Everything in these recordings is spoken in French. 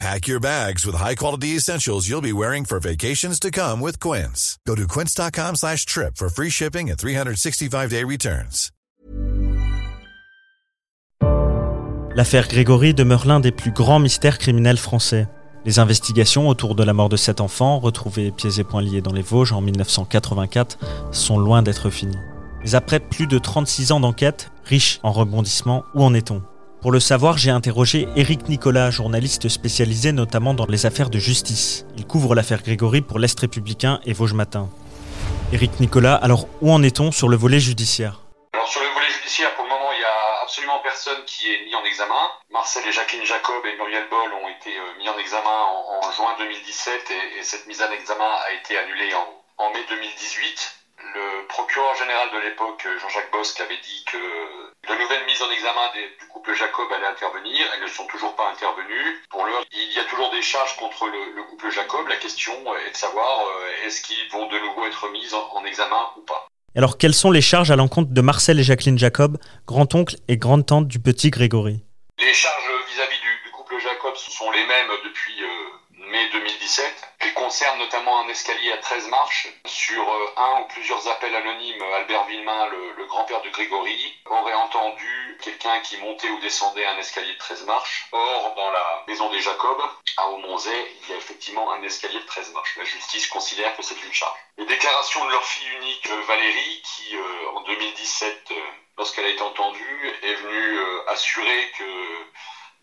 Pack your bags with high-quality essentials you'll be wearing for vacations to come with Quince. Go to quince.com slash trip for free shipping and 365-day returns. L'affaire Grégory demeure l'un des plus grands mystères criminels français. Les investigations autour de la mort de cet enfant, retrouvé pieds et poings liés dans les Vosges en 1984, sont loin d'être finies. Mais après plus de 36 ans d'enquête, riche en rebondissements, où en est-on? Pour le savoir, j'ai interrogé Éric Nicolas, journaliste spécialisé notamment dans les affaires de justice. Il couvre l'affaire Grégory pour l'Est républicain et Vosges Matin. Éric Nicolas, alors où en est-on sur le volet judiciaire? Alors sur le volet judiciaire, pour le moment, il n'y a absolument personne qui est mis en examen. Marcel et Jacqueline Jacob et Muriel Boll ont été euh, mis en examen en, juin 2017 et, et, cette mise en examen a été annulée en mai 2018 le procureur général de l'époque, Jean-Jacques Bosque, avait dit que de nouvelles mises en examen des, du couple Jacob allaient intervenir. Elles ne sont toujours pas intervenues. Pour l'heure, il y a toujours des charges contre le, le, couple Jacob. La question est de savoir euh, est-ce qu'ils vont de nouveau être mis en, en examen ou pas. Alors, quelles sont les charges à l'encontre de Marcel et Jacqueline Jacob, grand-oncle et grande-tante du petit Grégory? Les charges vis-à-vis du, du, couple Jacob sont les mêmes depuis euh, 2017. Elles concernent notamment un escalier à 13 marches. Sur euh, un ou plusieurs appels anonymes, Albert Villemain, le, grand-père de Grégory, aurait entendu quelqu'un qui montait ou descendait un escalier de 13 marches. Or, dans la maison des Jacob, à Aumonzay, il y a effectivement un escalier de 13 marches. La justice considère que c'est une charge. Les déclarations de leur fille unique, Valérie, qui euh, en 2017, euh, lorsqu'elle a été entendue, est venue euh, assurer que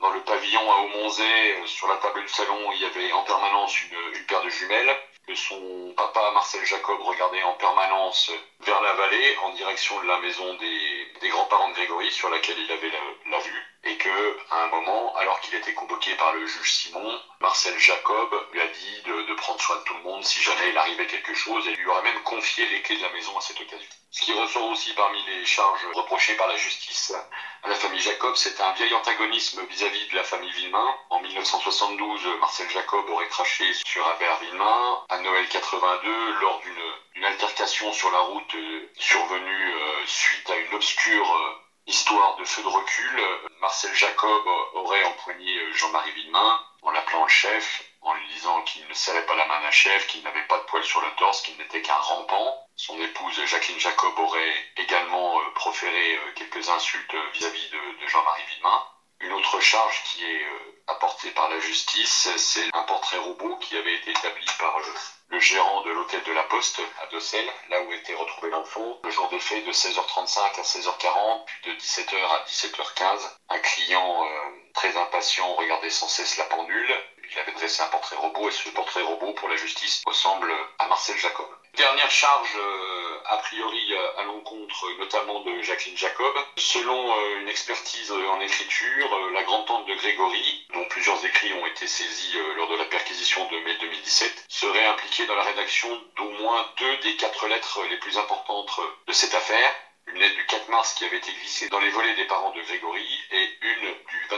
dans le pavillon à Aumonzay, sur la table du salon, il y avait en permanence une, paire de jumelles, que son papa, Marcel Jacob, regardait en permanence vers la vallée, en direction de la maison des, des grands-parents de Grégory, sur laquelle il avait la, vue, et que, à un moment, alors qu'il était convoqué par le juge Simon, Marcel Jacob lui a dit de, de, prendre soin de tout le monde si jamais il arrivait quelque chose, et lui aurait même confié les clés de la maison à cette occasion. Ce qui ressort aussi parmi les charges reprochées par la justice la famille Jacob, c'est un vieil antagonisme vis-à-vis -vis de la famille Villemain. En 1972, Marcel Jacob aurait craché sur Albert Villemain. À Noël 82, lors d'une altercation sur la route euh, survenue euh, suite à une obscure euh, histoire de feu de recul, Marcel Jacob aurait empoigné Jean-Marie Villemain en l'appelant le chef, en lui disant qu'il ne serrait pas la main d'un chef, qu'il n'avait pas de poils sur le torse, qu'il n'était qu'un rampant. Son épouse Jacqueline Jacob aurait également euh, proféré euh, quelques insultes vis-à-vis de, Jean-Marie Villemain. Une autre charge qui est euh, apportée par la justice, c'est un portrait robot qui avait été établi par le, gérant de l'hôtel de la Poste à Dossel, là où était retrouvé l'enfant, le jour des faits de 16h35 à 16h40, puis de 17h à 17h15. Un client euh, très impatient regardait sans cesse la pendule. Il avait dressé un portrait robot et ce portrait robot, pour la justice, ressemble à Marcel Jacob. Dernière charge, euh, a priori, à l'encontre notamment de Jacqueline Jacob. Selon euh, une expertise en écriture, euh, la grande-tante de Grégory, dont plusieurs écrits ont été saisis euh, lors de la perquisition de mai 2017, serait impliquée dans la rédaction d'au moins deux des quatre lettres les plus importantes de cette affaire une lettre du 4 mars qui avait été glissée dans les volets des parents de Grégory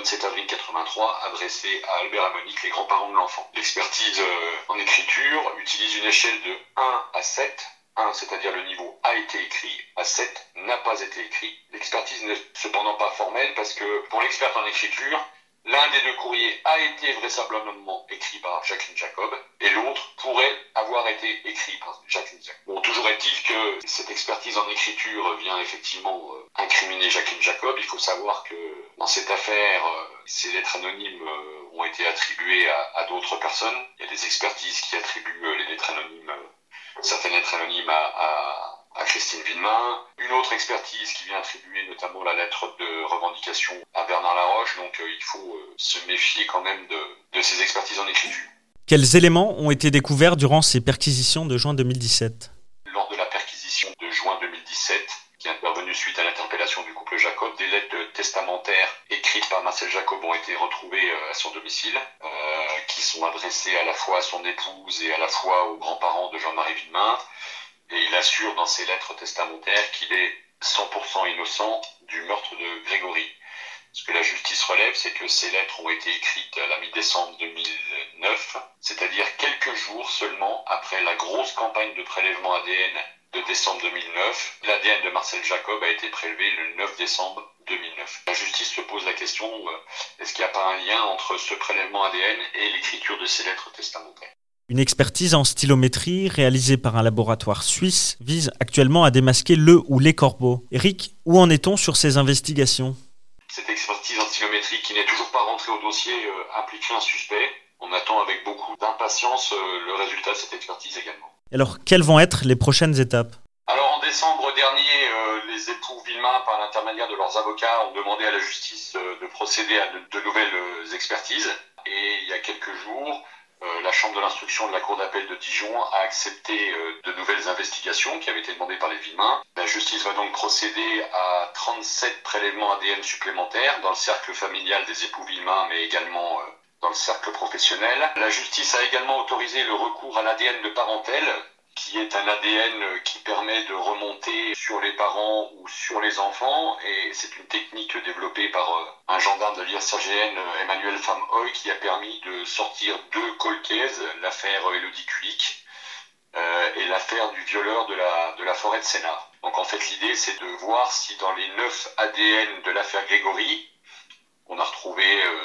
27 avril 83 adressée à Albert Monique, les grands-parents de l'enfant. L'expertise euh, en écriture utilise une échelle de 1 à 7. 1, c'est-à-dire le niveau a été écrit, à 7 n'a pas été écrit. L'expertise n'est cependant pas formelle parce que pour l'expert en écriture, L'un des deux courriers a été vraisemblablement écrit par Jacqueline Jacob et l'autre pourrait avoir été écrit par Jacqueline Jacob. Bon, toujours est-il que cette expertise en écriture vient effectivement euh, incriminer Jacqueline Jacob. Il faut savoir que dans cette affaire, euh, ces lettres anonymes euh, ont été attribuées à, à d'autres personnes. Il y a des expertises qui attribuent euh, les lettres anonymes, certaines lettres anonymes à, à à Christine Villemain, une autre expertise qui vient attribuer notamment la lettre de revendication à Bernard Laroche, donc euh, il faut euh, se méfier quand même de, de, ces expertises en écriture. Quels éléments ont été découverts durant ces perquisitions de juin 2017 Lors de la perquisition de juin 2017, suite à l'interpellation du couple Jacob, des lettres testamentaires écrites par Marcel Jacob ont été retrouvées euh, à son domicile, euh, qui sont adressées à la fois à son épouse et à la fois aux grands-parents de Jean-Marie Villemain et il assure dans ses lettres testamentaires qu'il est 100% innocent du meurtre de Grégory. Ce que la justice relève, c'est que ces lettres ont été écrites à la mi-décembre 2009, c'est-à-dire quelques jours seulement après la grosse campagne de prélèvement ADN de décembre 2009. L'ADN de Marcel Jacob a été prélevé le 9 décembre 2009. La justice se pose la question, euh, est-ce qu'il n'y a pas un lien entre ce prélèvement ADN et l'écriture de ces lettres testamentaires? Une expertise en stylométrie réalisée par un laboratoire suisse vise actuellement à démasquer le ou les corbeaux. Eric, où en est-on sur ces investigations? Cette expertise en stylométrie qui n'est toujours pas rentrée au dossier euh, implique un suspect. On attend avec beaucoup d'impatience euh, le résultat de cette expertise également. Alors, quelles vont être les prochaines étapes? Alors en décembre dernier, euh, les époux Villemain, par l'intermédiaire de leurs avocats, ont demandé à la justice de procéder à de, nouvelles expertises. Et il y a quelques jours, euh, la Chambre de l'instruction de la Cour d'appel de Dijon a accepté euh, de nouvelles investigations qui avaient été demandées par les Villemains. La justice va donc procéder à 37 prélèvements ADN supplémentaires dans le cercle familial des époux Villemain, mais également euh, dans le cercle professionnel. La justice a également autorisé le recours à l'ADN de parentèle qui est un ADN qui permet de remonter sur les parents ou sur les enfants. Et c'est une technique développée par euh, un gendarme de l'IRCGN, Emmanuel Famhoy, qui a permis de sortir deux colcaises, l'affaire Elodie Kulik euh, et l'affaire du violeur de la, de la forêt de Sénart. Donc en fait l'idée c'est de voir si dans les neuf ADN de l'affaire Grégory, on a retrouvé euh,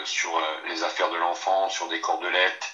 sur les affaires de l'enfant, sur des cordelettes,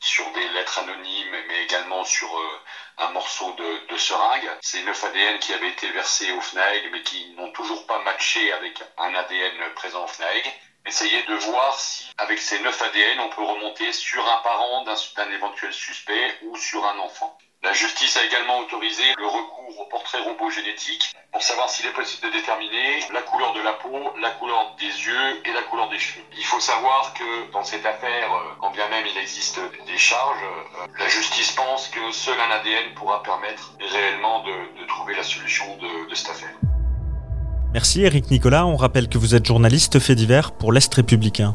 sur des lettres anonymes, mais également sur euh, un morceau de, seringue. Ces neuf ADN qui avaient été versés au FNAEG, mais qui n'ont toujours pas matché avec un ADN présent au FNAEG. Essayer de voir si, avec ces neuf ADN, on peut remonter sur un parent d'un éventuel suspect ou sur un enfant. La justice a également autorisé le recours au portrait robot génétique pour savoir s'il est possible de déterminer la couleur de la peau, la couleur des yeux et la couleur des cheveux. Il faut savoir que dans cette affaire, euh, quand bien même il existe des charges, euh, la justice pense que seul un ADN pourra permettre réellement de, trouver la solution de, de cette affaire. Merci Eric Nicolas. On rappelle que vous êtes journaliste fait divers pour l'Est républicain.